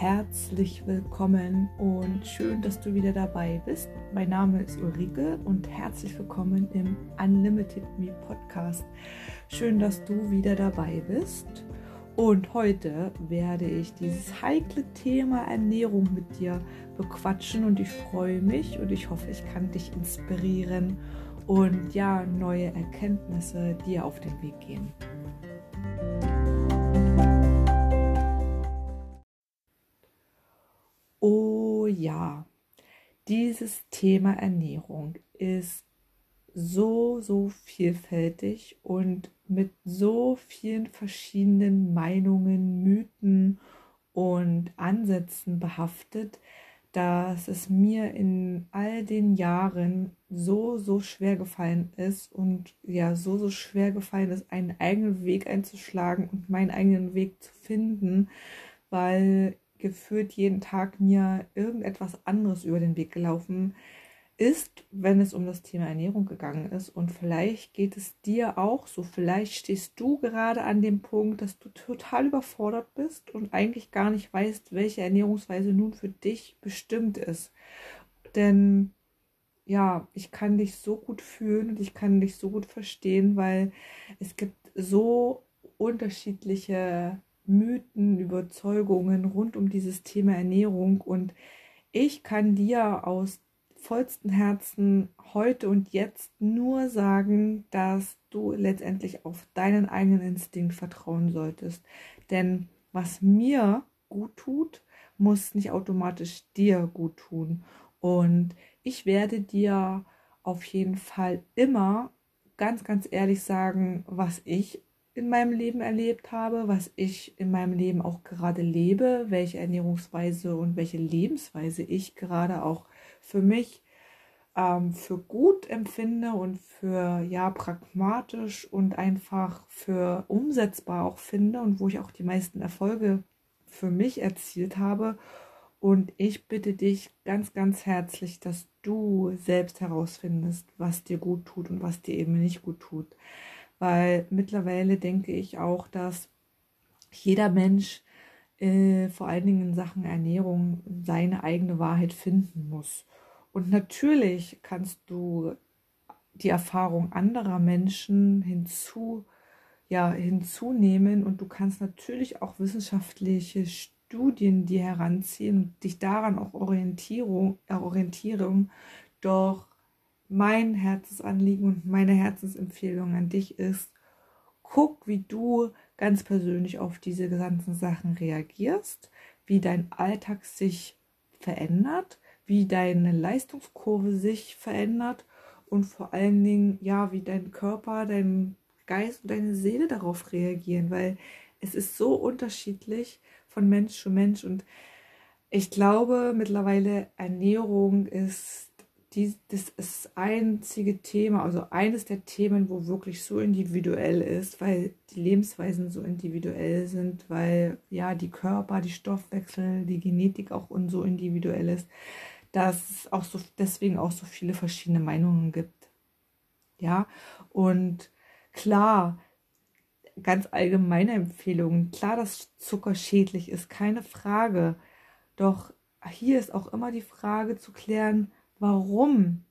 herzlich willkommen und schön, dass du wieder dabei bist. Mein Name ist Ulrike und herzlich willkommen im Unlimited Me Podcast. Schön, dass du wieder dabei bist. Und heute werde ich dieses heikle Thema Ernährung mit dir bequatschen und ich freue mich und ich hoffe, ich kann dich inspirieren und ja, neue Erkenntnisse dir auf den Weg gehen. Ja, dieses Thema Ernährung ist so, so vielfältig und mit so vielen verschiedenen Meinungen, Mythen und Ansätzen behaftet, dass es mir in all den Jahren so, so schwer gefallen ist und ja, so, so schwer gefallen ist, einen eigenen Weg einzuschlagen und meinen eigenen Weg zu finden, weil gefühlt jeden Tag mir irgendetwas anderes über den Weg gelaufen ist, wenn es um das Thema Ernährung gegangen ist. Und vielleicht geht es dir auch so. Vielleicht stehst du gerade an dem Punkt, dass du total überfordert bist und eigentlich gar nicht weißt, welche Ernährungsweise nun für dich bestimmt ist. Denn ja, ich kann dich so gut fühlen und ich kann dich so gut verstehen, weil es gibt so unterschiedliche Mythen, Überzeugungen rund um dieses Thema Ernährung. Und ich kann dir aus vollstem Herzen heute und jetzt nur sagen, dass du letztendlich auf deinen eigenen Instinkt vertrauen solltest. Denn was mir gut tut, muss nicht automatisch dir gut tun. Und ich werde dir auf jeden Fall immer ganz, ganz ehrlich sagen, was ich in meinem Leben erlebt habe, was ich in meinem Leben auch gerade lebe, welche Ernährungsweise und welche Lebensweise ich gerade auch für mich ähm, für gut empfinde und für ja pragmatisch und einfach für umsetzbar auch finde und wo ich auch die meisten Erfolge für mich erzielt habe. Und ich bitte dich ganz, ganz herzlich, dass du selbst herausfindest, was dir gut tut und was dir eben nicht gut tut weil mittlerweile denke ich auch, dass jeder Mensch äh, vor allen Dingen in Sachen Ernährung seine eigene Wahrheit finden muss. Und natürlich kannst du die Erfahrung anderer Menschen hinzu, ja, hinzunehmen und du kannst natürlich auch wissenschaftliche Studien dir heranziehen und dich daran auch Orientierung, äh, Orientierung. Doch mein Herzensanliegen und meine Herzensempfehlung an dich ist, guck, wie du ganz persönlich auf diese ganzen Sachen reagierst, wie dein Alltag sich verändert, wie deine Leistungskurve sich verändert und vor allen Dingen, ja, wie dein Körper, dein Geist und deine Seele darauf reagieren, weil es ist so unterschiedlich von Mensch zu Mensch und ich glaube mittlerweile Ernährung ist die, das ist das einzige Thema, also eines der Themen, wo wirklich so individuell ist, weil die Lebensweisen so individuell sind, weil ja die Körper, die Stoffwechsel, die Genetik auch und so individuell ist, dass es auch so deswegen auch so viele verschiedene Meinungen gibt. Ja, und klar, ganz allgemeine Empfehlungen. Klar, dass Zucker schädlich ist, keine Frage. Doch hier ist auch immer die Frage zu klären, warum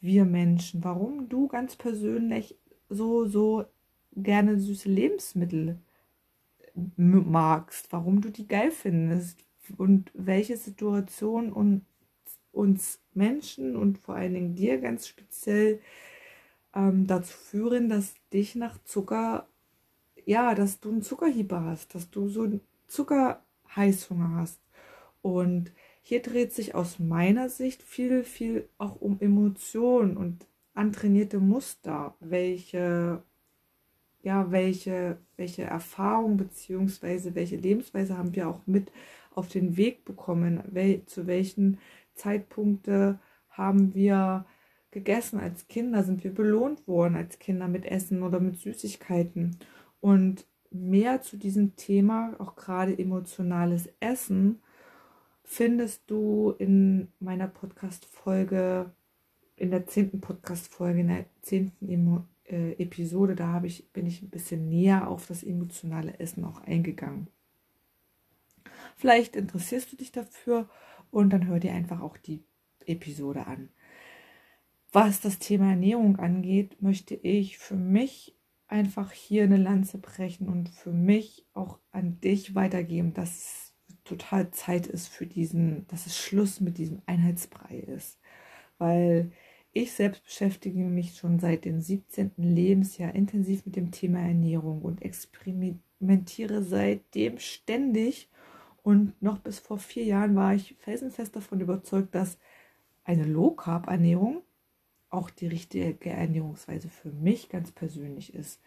wir Menschen, warum du ganz persönlich so, so gerne süße Lebensmittel magst, warum du die geil findest und welche Situation uns, uns Menschen und vor allen Dingen dir ganz speziell ähm, dazu führen, dass dich nach Zucker, ja, dass du einen Zuckerhieber hast, dass du so einen Zuckerheißhunger hast. Und hier dreht sich aus meiner Sicht viel, viel auch um Emotionen und antrainierte Muster, welche, ja, welche, welche Erfahrung beziehungsweise welche Lebensweise haben wir auch mit auf den Weg bekommen, wel, zu welchen Zeitpunkte haben wir gegessen als Kinder, sind wir belohnt worden als Kinder mit Essen oder mit Süßigkeiten. Und mehr zu diesem Thema, auch gerade emotionales Essen, findest du in meiner Podcast-Folge, in der zehnten Podcast-Folge, in der zehnten äh, Episode, da ich, bin ich ein bisschen näher auf das emotionale Essen auch eingegangen. Vielleicht interessierst du dich dafür und dann hör dir einfach auch die Episode an. Was das Thema Ernährung angeht, möchte ich für mich einfach hier eine Lanze brechen und für mich auch an dich weitergeben, dass total Zeit ist für diesen, dass es Schluss mit diesem Einheitsbrei ist. Weil ich selbst beschäftige mich schon seit dem 17. Lebensjahr intensiv mit dem Thema Ernährung und experimentiere seitdem ständig. Und noch bis vor vier Jahren war ich felsenfest davon überzeugt, dass eine Low-Carb-Ernährung auch die richtige Ernährungsweise für mich ganz persönlich ist.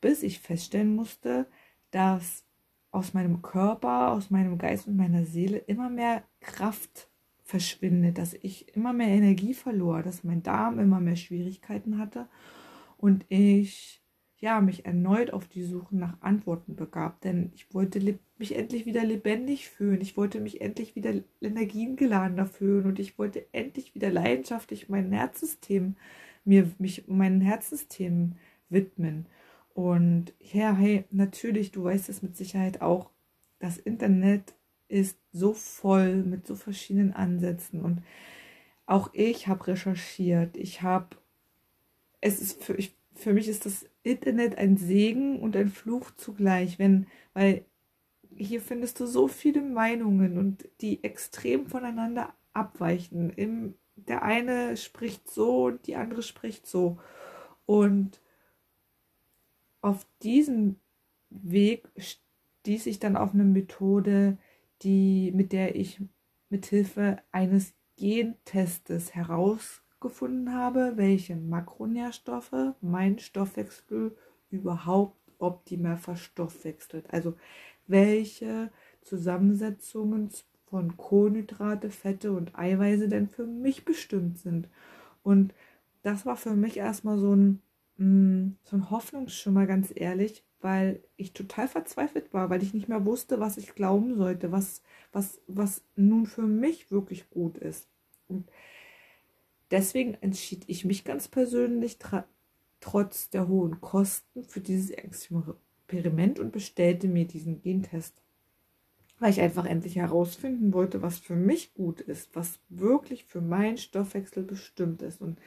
Bis ich feststellen musste, dass aus meinem Körper, aus meinem Geist und meiner Seele immer mehr Kraft verschwindet, dass ich immer mehr Energie verlor, dass mein Darm immer mehr Schwierigkeiten hatte und ich ja mich erneut auf die Suche nach Antworten begab, denn ich wollte mich endlich wieder lebendig fühlen, ich wollte mich endlich wieder energiegeladener fühlen und ich wollte endlich wieder leidenschaftlich mein Herzsystem mir mich meinen Herzsystem widmen und ja, hey, natürlich, du weißt es mit Sicherheit auch, das Internet ist so voll mit so verschiedenen Ansätzen und auch ich habe recherchiert. Ich habe, es ist für, ich, für mich ist das Internet ein Segen und ein Fluch zugleich, wenn, weil hier findest du so viele Meinungen und die extrem voneinander abweichen. Im, der eine spricht so und die andere spricht so. Und auf diesem Weg stieß ich dann auf eine Methode, die, mit der ich mithilfe eines Gentestes herausgefunden habe, welche Makronährstoffe mein Stoffwechsel überhaupt optimal verstoffwechselt. Also welche Zusammensetzungen von Kohlenhydrate, Fette und Eiweiße denn für mich bestimmt sind. Und das war für mich erstmal so ein Mm, so ein Hoffnungsschimmer, ganz ehrlich, weil ich total verzweifelt war, weil ich nicht mehr wusste, was ich glauben sollte, was, was, was nun für mich wirklich gut ist. Und deswegen entschied ich mich ganz persönlich, trotz der hohen Kosten, für dieses Experiment und bestellte mir diesen Gentest. Weil ich einfach endlich herausfinden wollte, was für mich gut ist, was wirklich für meinen Stoffwechsel bestimmt ist. Und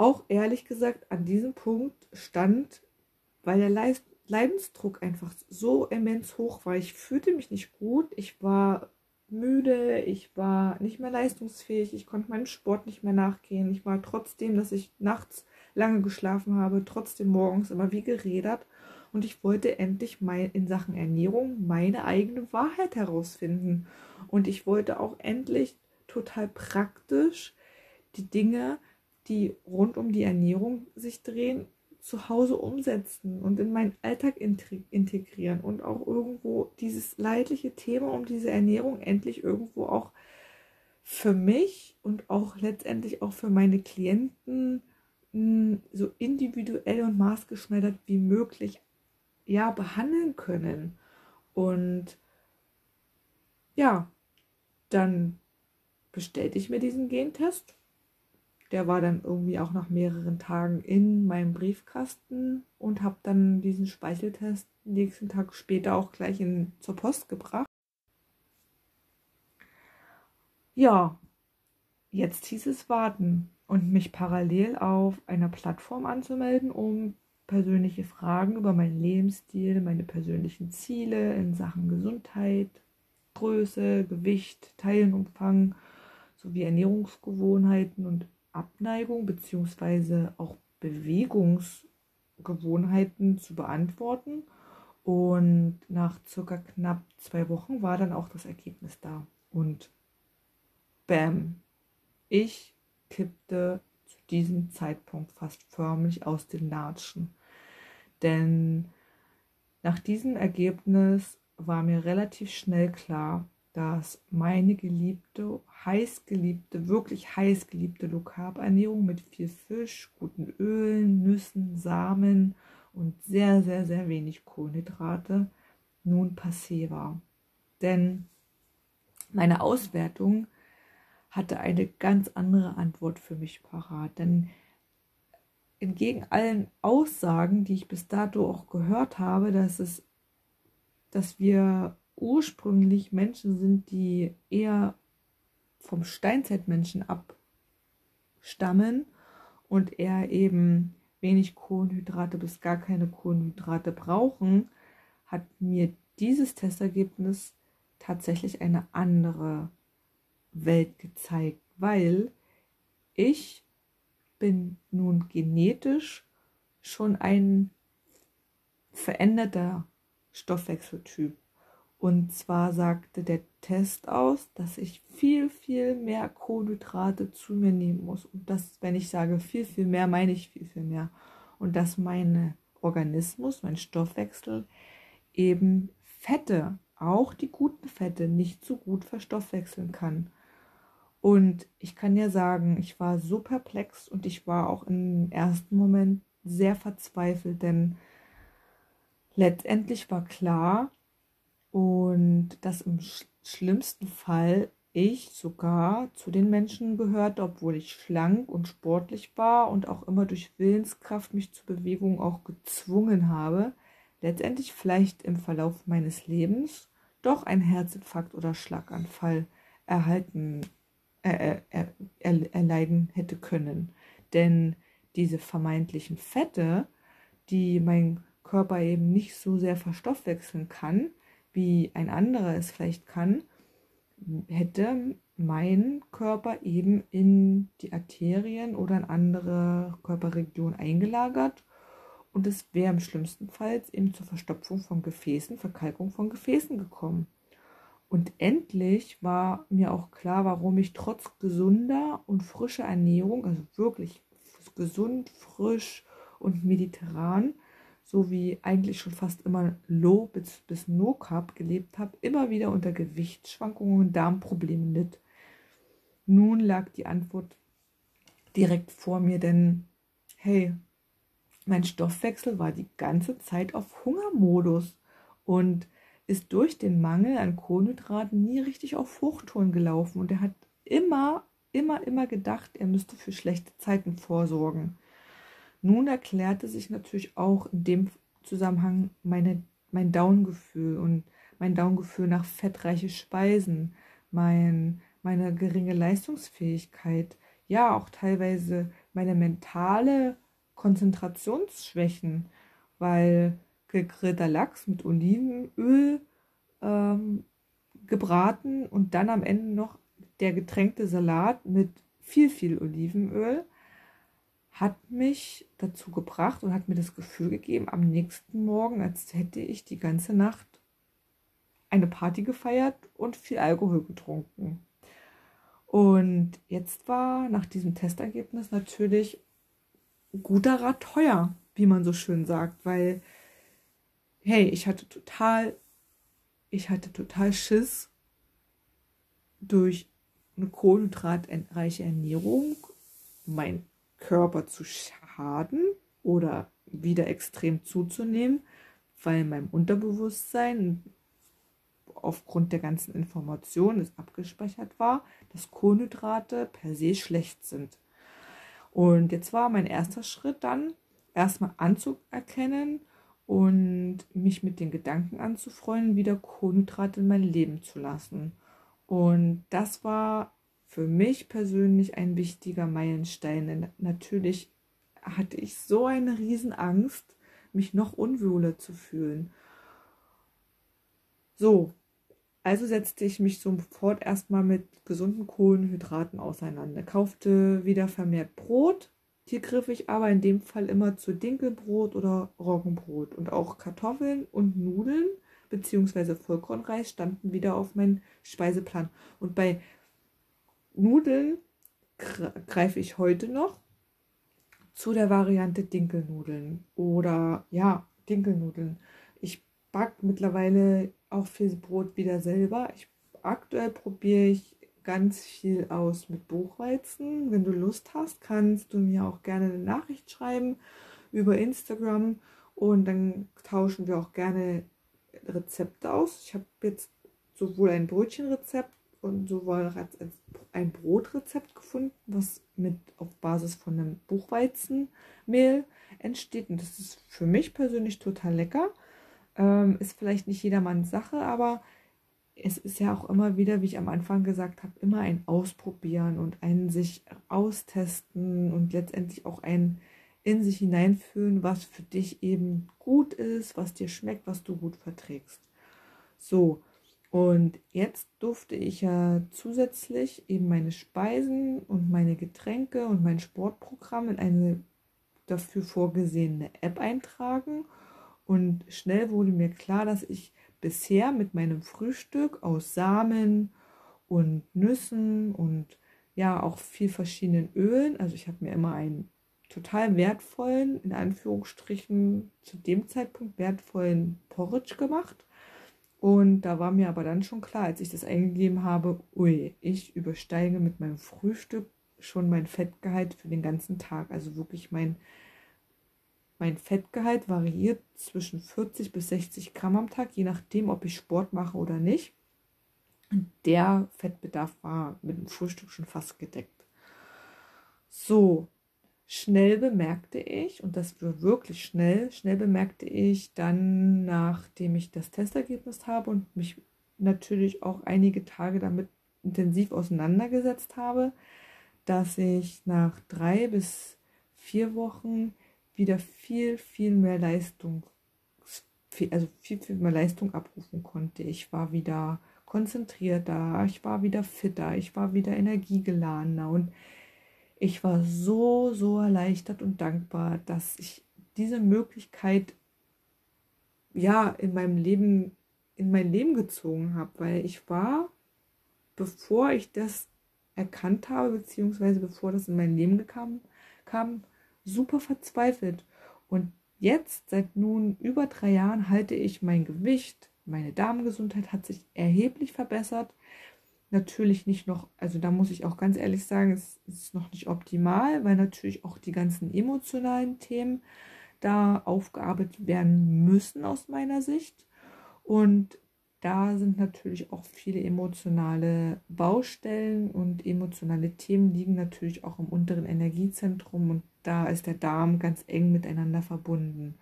auch ehrlich gesagt an diesem Punkt stand, weil der Leidensdruck einfach so immens hoch war. Ich fühlte mich nicht gut, ich war müde, ich war nicht mehr leistungsfähig, ich konnte meinem Sport nicht mehr nachgehen. Ich war trotzdem, dass ich nachts lange geschlafen habe, trotzdem morgens immer wie gerädert. Und ich wollte endlich mein, in Sachen Ernährung meine eigene Wahrheit herausfinden. Und ich wollte auch endlich total praktisch die Dinge die rund um die Ernährung sich drehen, zu Hause umsetzen und in meinen Alltag integrieren und auch irgendwo dieses leidliche Thema um diese Ernährung endlich irgendwo auch für mich und auch letztendlich auch für meine Klienten hm, so individuell und maßgeschneidert wie möglich ja behandeln können. Und ja dann bestellte ich mir diesen Gentest der war dann irgendwie auch nach mehreren Tagen in meinem Briefkasten und habe dann diesen Speicheltest nächsten Tag später auch gleich in, zur Post gebracht. Ja, jetzt hieß es warten und mich parallel auf einer Plattform anzumelden, um persönliche Fragen über meinen Lebensstil, meine persönlichen Ziele in Sachen Gesundheit, Größe, Gewicht, Teilenumfang sowie Ernährungsgewohnheiten und Abneigung bzw. auch Bewegungsgewohnheiten zu beantworten. Und nach circa knapp zwei Wochen war dann auch das Ergebnis da. Und bam, ich kippte zu diesem Zeitpunkt fast förmlich aus den Latschen. Denn nach diesem Ergebnis war mir relativ schnell klar, dass meine geliebte, heiß geliebte, wirklich heiß geliebte Low Carb Ernährung mit viel Fisch, guten Ölen, Nüssen, Samen und sehr, sehr, sehr wenig Kohlenhydrate nun passé war. Denn meine Auswertung hatte eine ganz andere Antwort für mich parat. Denn entgegen allen Aussagen, die ich bis dato auch gehört habe, dass es, dass wir ursprünglich Menschen sind, die eher vom Steinzeitmenschen abstammen und eher eben wenig Kohlenhydrate bis gar keine Kohlenhydrate brauchen, hat mir dieses Testergebnis tatsächlich eine andere Welt gezeigt, weil ich bin nun genetisch schon ein veränderter Stoffwechseltyp. Und zwar sagte der Test aus, dass ich viel, viel mehr Kohlenhydrate zu mir nehmen muss. Und das, wenn ich sage viel, viel mehr, meine ich viel, viel mehr. Und dass mein Organismus, mein Stoffwechsel eben Fette, auch die guten Fette, nicht so gut verstoffwechseln kann. Und ich kann dir sagen, ich war so perplex und ich war auch im ersten Moment sehr verzweifelt, denn letztendlich war klar, und dass im sch schlimmsten Fall ich sogar zu den Menschen gehörte, obwohl ich schlank und sportlich war und auch immer durch Willenskraft mich zur Bewegung auch gezwungen habe, letztendlich vielleicht im Verlauf meines Lebens doch ein Herzinfarkt oder Schlaganfall erhalten, äh, äh, er, erleiden hätte können. Denn diese vermeintlichen Fette, die mein Körper eben nicht so sehr verstoffwechseln kann, wie ein anderer es vielleicht kann, hätte mein Körper eben in die Arterien oder in andere Körperregionen eingelagert und es wäre im schlimmsten Fall eben zur Verstopfung von Gefäßen, Verkalkung von Gefäßen gekommen. Und endlich war mir auch klar, warum ich trotz gesunder und frischer Ernährung, also wirklich gesund, frisch und mediterran, so wie eigentlich schon fast immer Low bis, bis No Carb gelebt habe, immer wieder unter Gewichtsschwankungen und Darmproblemen litt. Nun lag die Antwort direkt vor mir, denn hey, mein Stoffwechsel war die ganze Zeit auf Hungermodus und ist durch den Mangel an Kohlenhydraten nie richtig auf Hochtouren gelaufen und er hat immer, immer, immer gedacht, er müsste für schlechte Zeiten vorsorgen. Nun erklärte sich natürlich auch in dem Zusammenhang meine, mein Downgefühl und mein Downgefühl nach fettreiche Speisen, mein, meine geringe Leistungsfähigkeit, ja auch teilweise meine mentale Konzentrationsschwächen, weil gegrillter Lachs mit Olivenöl ähm, gebraten und dann am Ende noch der getränkte Salat mit viel, viel Olivenöl hat mich dazu gebracht und hat mir das Gefühl gegeben, am nächsten Morgen, als hätte ich die ganze Nacht eine Party gefeiert und viel Alkohol getrunken. Und jetzt war nach diesem Testergebnis natürlich guter Rat teuer, wie man so schön sagt, weil, hey, ich hatte total, ich hatte total Schiss durch eine kohlenhydratreiche Ernährung mein Körper zu schaden oder wieder extrem zuzunehmen, weil mein Unterbewusstsein aufgrund der ganzen Informationen es abgespeichert war, dass Kohlenhydrate per se schlecht sind. Und jetzt war mein erster Schritt dann, erstmal anzuerkennen und mich mit den Gedanken anzufreuen, wieder Kohlenhydrate in mein Leben zu lassen. Und das war für mich persönlich ein wichtiger Meilenstein. Denn natürlich hatte ich so eine Riesenangst, mich noch unwohler zu fühlen. So, also setzte ich mich sofort erstmal mit gesunden Kohlenhydraten auseinander, kaufte wieder vermehrt Brot. Hier griff ich aber in dem Fall immer zu Dinkelbrot oder Roggenbrot und auch Kartoffeln und Nudeln bzw. Vollkornreis standen wieder auf meinem Speiseplan. Und bei Nudeln greife ich heute noch zu der Variante Dinkelnudeln oder ja, Dinkelnudeln. Ich backe mittlerweile auch viel Brot wieder selber. Ich, aktuell probiere ich ganz viel aus mit Buchweizen. Wenn du Lust hast, kannst du mir auch gerne eine Nachricht schreiben über Instagram und dann tauschen wir auch gerne Rezepte aus. Ich habe jetzt sowohl ein Brötchenrezept und sowohl ein Brotrezept gefunden, was mit auf Basis von einem Buchweizenmehl entsteht. Und das ist für mich persönlich total lecker. Ähm, ist vielleicht nicht jedermanns Sache, aber es ist ja auch immer wieder, wie ich am Anfang gesagt habe, immer ein Ausprobieren und ein sich austesten und letztendlich auch ein in sich hineinfühlen, was für dich eben gut ist, was dir schmeckt, was du gut verträgst. So, und jetzt durfte ich ja zusätzlich eben meine Speisen und meine Getränke und mein Sportprogramm in eine dafür vorgesehene App eintragen. Und schnell wurde mir klar, dass ich bisher mit meinem Frühstück aus Samen und Nüssen und ja auch viel verschiedenen Ölen, also ich habe mir immer einen total wertvollen, in Anführungsstrichen zu dem Zeitpunkt wertvollen Porridge gemacht. Und da war mir aber dann schon klar, als ich das eingegeben habe, ui, ich übersteige mit meinem Frühstück schon mein Fettgehalt für den ganzen Tag. Also wirklich mein mein Fettgehalt variiert zwischen 40 bis 60 Gramm am Tag, je nachdem, ob ich Sport mache oder nicht. Und der Fettbedarf war mit dem Frühstück schon fast gedeckt. So, schnell bemerkte ich, und das war wirklich schnell, schnell bemerkte ich dann, nachdem ich das Testergebnis habe und mich natürlich auch einige Tage damit intensiv auseinandergesetzt habe, dass ich nach drei bis vier Wochen wieder viel, viel mehr Leistung, also viel, viel mehr Leistung abrufen konnte. Ich war wieder konzentrierter, ich war wieder fitter, ich war wieder energiegeladener und ich war so, so erleichtert und dankbar, dass ich diese Möglichkeit ja in meinem Leben, in mein Leben gezogen habe, weil ich war, bevor ich das erkannt habe, beziehungsweise bevor das in mein Leben kam, kam super verzweifelt. Und jetzt, seit nun über drei Jahren, halte ich mein Gewicht, meine Darmgesundheit hat sich erheblich verbessert. Natürlich nicht noch, also da muss ich auch ganz ehrlich sagen, es ist noch nicht optimal, weil natürlich auch die ganzen emotionalen Themen da aufgearbeitet werden müssen aus meiner Sicht. Und da sind natürlich auch viele emotionale Baustellen und emotionale Themen liegen natürlich auch im unteren Energiezentrum und da ist der Darm ganz eng miteinander verbunden.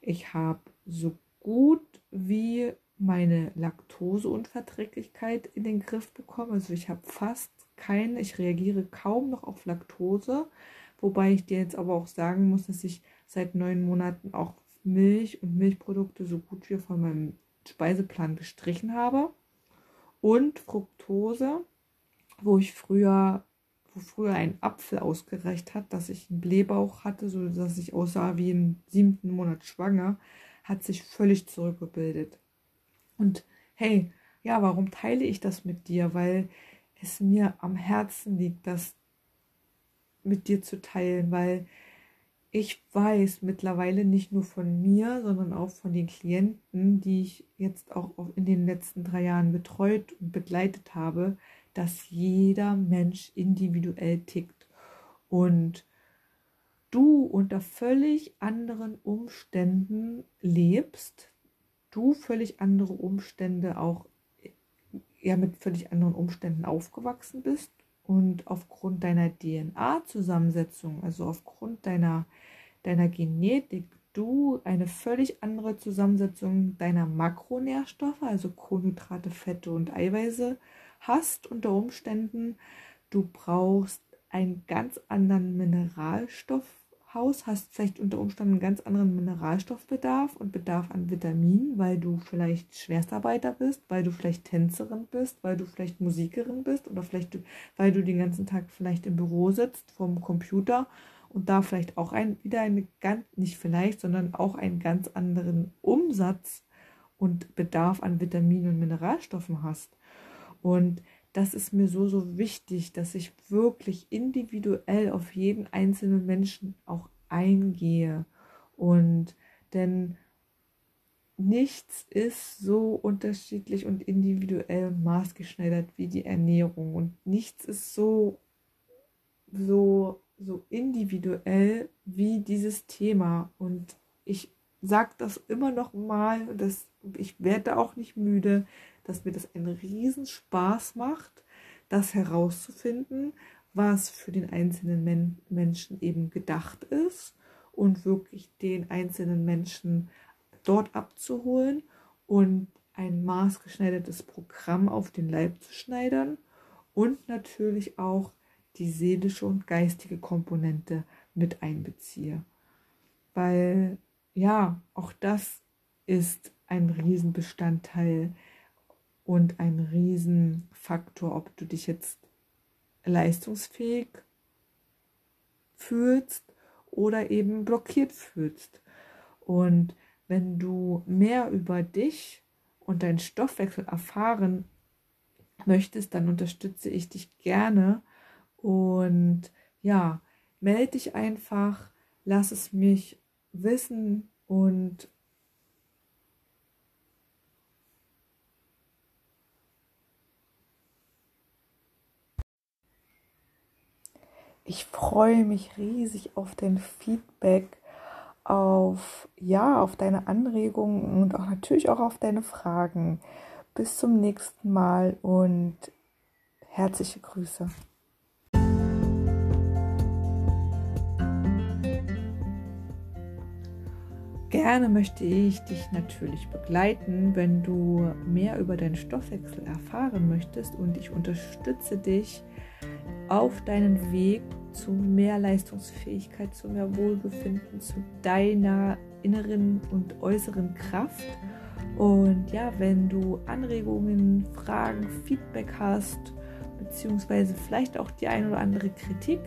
Ich habe so gut wie meine Laktoseunverträglichkeit in den Griff bekommen. Also ich habe fast keine, ich reagiere kaum noch auf Laktose, wobei ich dir jetzt aber auch sagen muss, dass ich seit neun Monaten auch Milch und Milchprodukte so gut wie von meinem Speiseplan gestrichen habe. Und Fructose, wo ich früher wo früher ein Apfel ausgereicht hat, dass ich einen Blähbauch hatte, so dass ich aussah wie im siebten Monat schwanger, hat sich völlig zurückgebildet. Und hey, ja, warum teile ich das mit dir? Weil es mir am Herzen liegt, das mit dir zu teilen, weil ich weiß mittlerweile nicht nur von mir, sondern auch von den Klienten, die ich jetzt auch in den letzten drei Jahren betreut und begleitet habe, dass jeder Mensch individuell tickt und du unter völlig anderen Umständen lebst, du völlig andere Umstände auch ja mit völlig anderen Umständen aufgewachsen bist und aufgrund deiner DNA-Zusammensetzung, also aufgrund deiner deiner Genetik, du eine völlig andere Zusammensetzung deiner Makronährstoffe, also Kohlenhydrate, Fette und Eiweiße hast unter Umständen. Du brauchst einen ganz anderen Mineralstoffhaus, hast vielleicht unter Umständen einen ganz anderen Mineralstoffbedarf und Bedarf an Vitaminen, weil du vielleicht Schwerstarbeiter bist, weil du vielleicht Tänzerin bist, weil du vielleicht Musikerin bist oder vielleicht weil du den ganzen Tag vielleicht im Büro sitzt vom Computer und da vielleicht auch ein, wieder eine ganz, nicht vielleicht, sondern auch einen ganz anderen Umsatz und Bedarf an Vitaminen und Mineralstoffen hast. Und das ist mir so, so wichtig, dass ich wirklich individuell auf jeden einzelnen Menschen auch eingehe. Und denn nichts ist so unterschiedlich und individuell maßgeschneidert wie die Ernährung. Und nichts ist so, so, so individuell wie dieses Thema. Und ich sage das immer noch mal, dass ich werde auch nicht müde, dass mir das einen riesen Spaß macht, das herauszufinden, was für den einzelnen Men Menschen eben gedacht ist und wirklich den einzelnen Menschen dort abzuholen und ein maßgeschneidertes Programm auf den Leib zu schneidern und natürlich auch die seelische und geistige Komponente mit einbeziehe. Weil ja, auch das ist ein Riesenbestandteil und ein Riesenfaktor, ob du dich jetzt leistungsfähig fühlst oder eben blockiert fühlst. Und wenn du mehr über dich und deinen Stoffwechsel erfahren möchtest, dann unterstütze ich dich gerne. Und ja, melde dich einfach, lass es mich wissen und ich freue mich riesig auf dein Feedback, auf ja, auf deine Anregungen und auch natürlich auch auf deine Fragen. Bis zum nächsten Mal und herzliche Grüße. Gerne möchte ich dich natürlich begleiten, wenn du mehr über deinen Stoffwechsel erfahren möchtest und ich unterstütze dich auf deinen Weg zu mehr Leistungsfähigkeit, zu mehr Wohlbefinden, zu deiner inneren und äußeren Kraft. Und ja, wenn du Anregungen, Fragen, Feedback hast, beziehungsweise vielleicht auch die ein oder andere Kritik,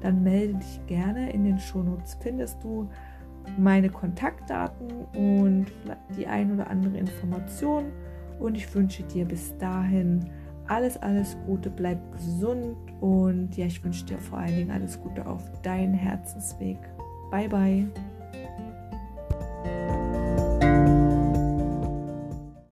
dann melde dich gerne. In den Shownotes findest du meine Kontaktdaten und die ein oder andere Information. Und ich wünsche dir bis dahin alles, alles Gute, bleib gesund und ja, ich wünsche dir vor allen Dingen alles Gute auf deinen Herzensweg. Bye, bye.